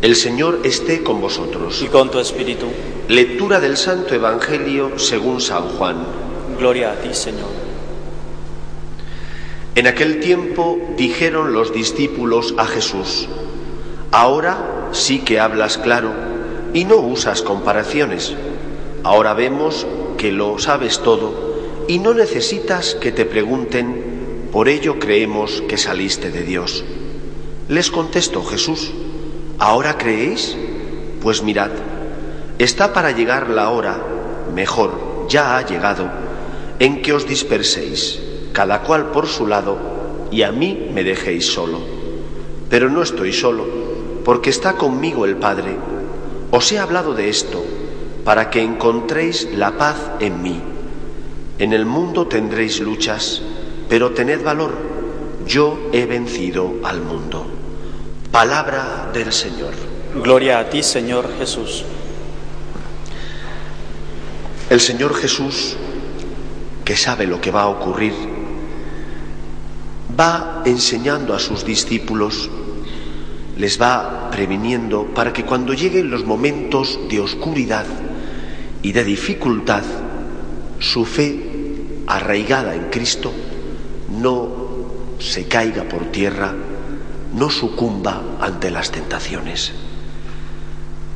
El Señor esté con vosotros. y con tu espíritu. Lectura del Santo Evangelio según San Juan. Gloria a ti, Señor. En aquel tiempo dijeron los discípulos a Jesús, ahora sí que hablas claro y no usas comparaciones. Ahora vemos que lo sabes todo y no necesitas que te pregunten, por ello creemos que saliste de Dios. Les contestó Jesús, ¿ahora creéis? Pues mirad, está para llegar la hora, mejor, ya ha llegado, en que os disperséis, cada cual por su lado, y a mí me dejéis solo. Pero no estoy solo, porque está conmigo el Padre. Os he hablado de esto, para que encontréis la paz en mí. En el mundo tendréis luchas, pero tened valor, yo he vencido al mundo. Palabra del Señor. Gloria a ti, Señor Jesús. El Señor Jesús, que sabe lo que va a ocurrir, va enseñando a sus discípulos, les va previniendo para que cuando lleguen los momentos de oscuridad y de dificultad, su fe arraigada en Cristo no se caiga por tierra, no sucumba ante las tentaciones.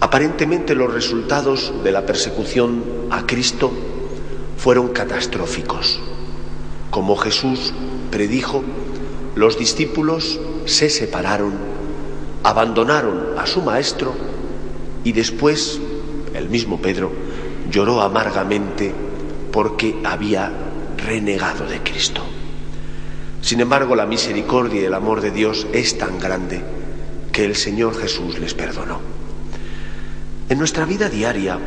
Aparentemente los resultados de la persecución a Cristo fueron catastróficos. Como Jesús predijo, los discípulos se separaron, abandonaron a su maestro y después el mismo Pedro lloró amargamente porque había renegado de Cristo. Sin embargo, la misericordia y el amor de Dios es tan grande que el Señor Jesús les perdonó. En nuestra vida diaria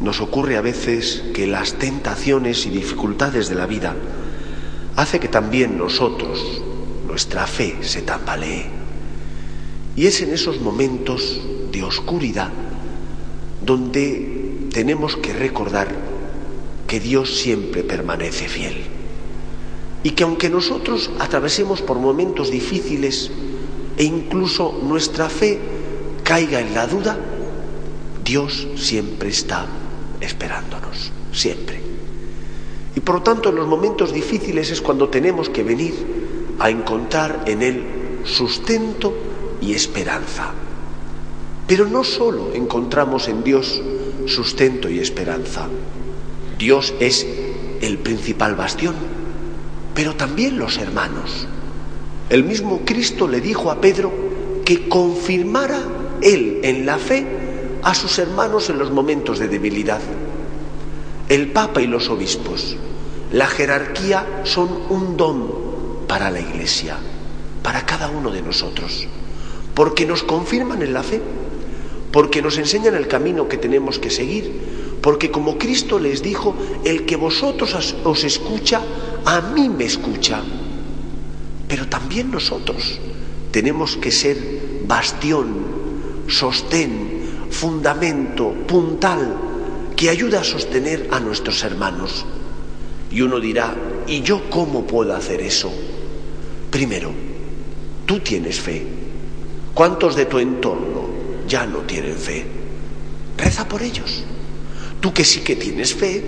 nos ocurre a veces que las tentaciones y dificultades de la vida hace que también nosotros, nuestra fe se tambalee. Y es en esos momentos de oscuridad donde tenemos que recordar que Dios siempre permanece fiel. Y que aunque nosotros atravesemos por momentos difíciles e incluso nuestra fe caiga en la duda, Dios siempre está esperándonos, siempre. Y por lo tanto en los momentos difíciles es cuando tenemos que venir a encontrar en Él sustento y esperanza. Pero no solo encontramos en Dios sustento y esperanza. Dios es el principal bastión, pero también los hermanos. El mismo Cristo le dijo a Pedro que confirmara él en la fe a sus hermanos en los momentos de debilidad. El Papa y los obispos, la jerarquía son un don para la Iglesia, para cada uno de nosotros, porque nos confirman en la fe, porque nos enseñan el camino que tenemos que seguir, porque como Cristo les dijo, el que vosotros os escucha, a mí me escucha. Pero también nosotros tenemos que ser bastión, sostén, fundamento, puntal, que ayuda a sostener a nuestros hermanos. Y uno dirá, ¿y yo cómo puedo hacer eso? Primero, tú tienes fe. ¿Cuántos de tu entorno ya no tienen fe? Reza por ellos. Tú que sí que tienes fe,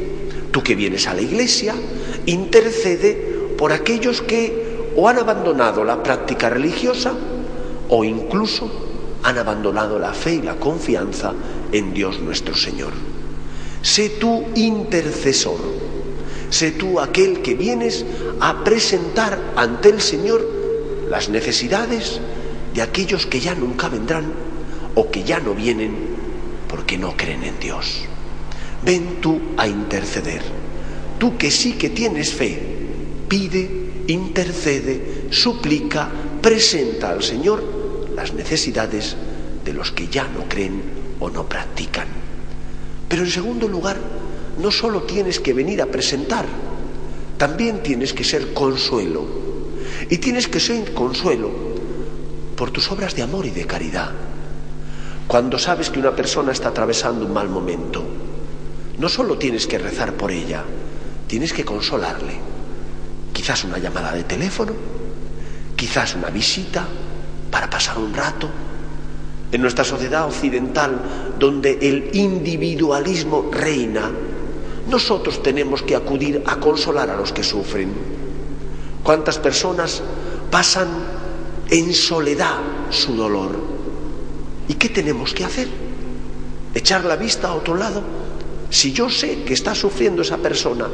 tú que vienes a la iglesia, intercede por aquellos que o han abandonado la práctica religiosa o incluso han abandonado la fe y la confianza en Dios nuestro Señor. Sé tú intercesor, sé tú aquel que vienes a presentar ante el Señor las necesidades de aquellos que ya nunca vendrán o que ya no vienen porque no creen en Dios. Ven tú a interceder. Tú que sí que tienes fe, pide, intercede, suplica, presenta al Señor las necesidades de los que ya no creen o no practican. Pero en segundo lugar, no solo tienes que venir a presentar, también tienes que ser consuelo. Y tienes que ser consuelo por tus obras de amor y de caridad. Cuando sabes que una persona está atravesando un mal momento, no solo tienes que rezar por ella, tienes que consolarle. Quizás una llamada de teléfono, quizás una visita para pasar un rato. En nuestra sociedad occidental, donde el individualismo reina, nosotros tenemos que acudir a consolar a los que sufren. ¿Cuántas personas pasan en soledad su dolor? ¿Y qué tenemos que hacer? ¿Echar la vista a otro lado? Si yo sé que está sufriendo esa persona,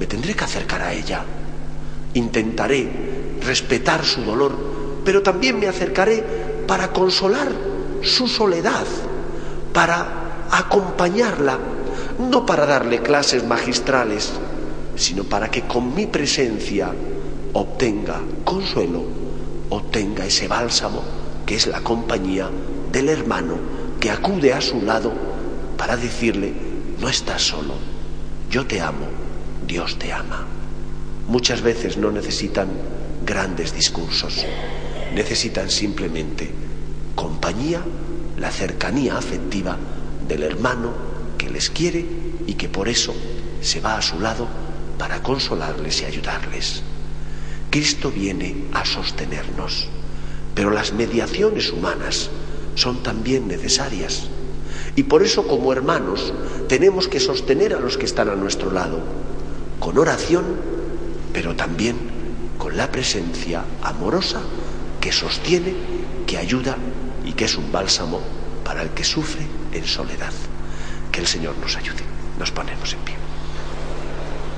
me tendré que acercar a ella. Intentaré respetar su dolor, pero también me acercaré para consolar su soledad, para acompañarla no para darle clases magistrales, sino para que con mi presencia obtenga consuelo, obtenga ese bálsamo que es la compañía del hermano que acude a su lado para decirle, no estás solo, yo te amo, Dios te ama. Muchas veces no necesitan grandes discursos, necesitan simplemente compañía, la cercanía afectiva del hermano que les quiere y que por eso se va a su lado para consolarles y ayudarles. Cristo viene a sostenernos, pero las mediaciones humanas son también necesarias. Y por eso como hermanos tenemos que sostener a los que están a nuestro lado, con oración, pero también con la presencia amorosa que sostiene, que ayuda y que es un bálsamo para el que sufre en soledad. Que el Señor nos ayude. Nos ponemos en pie.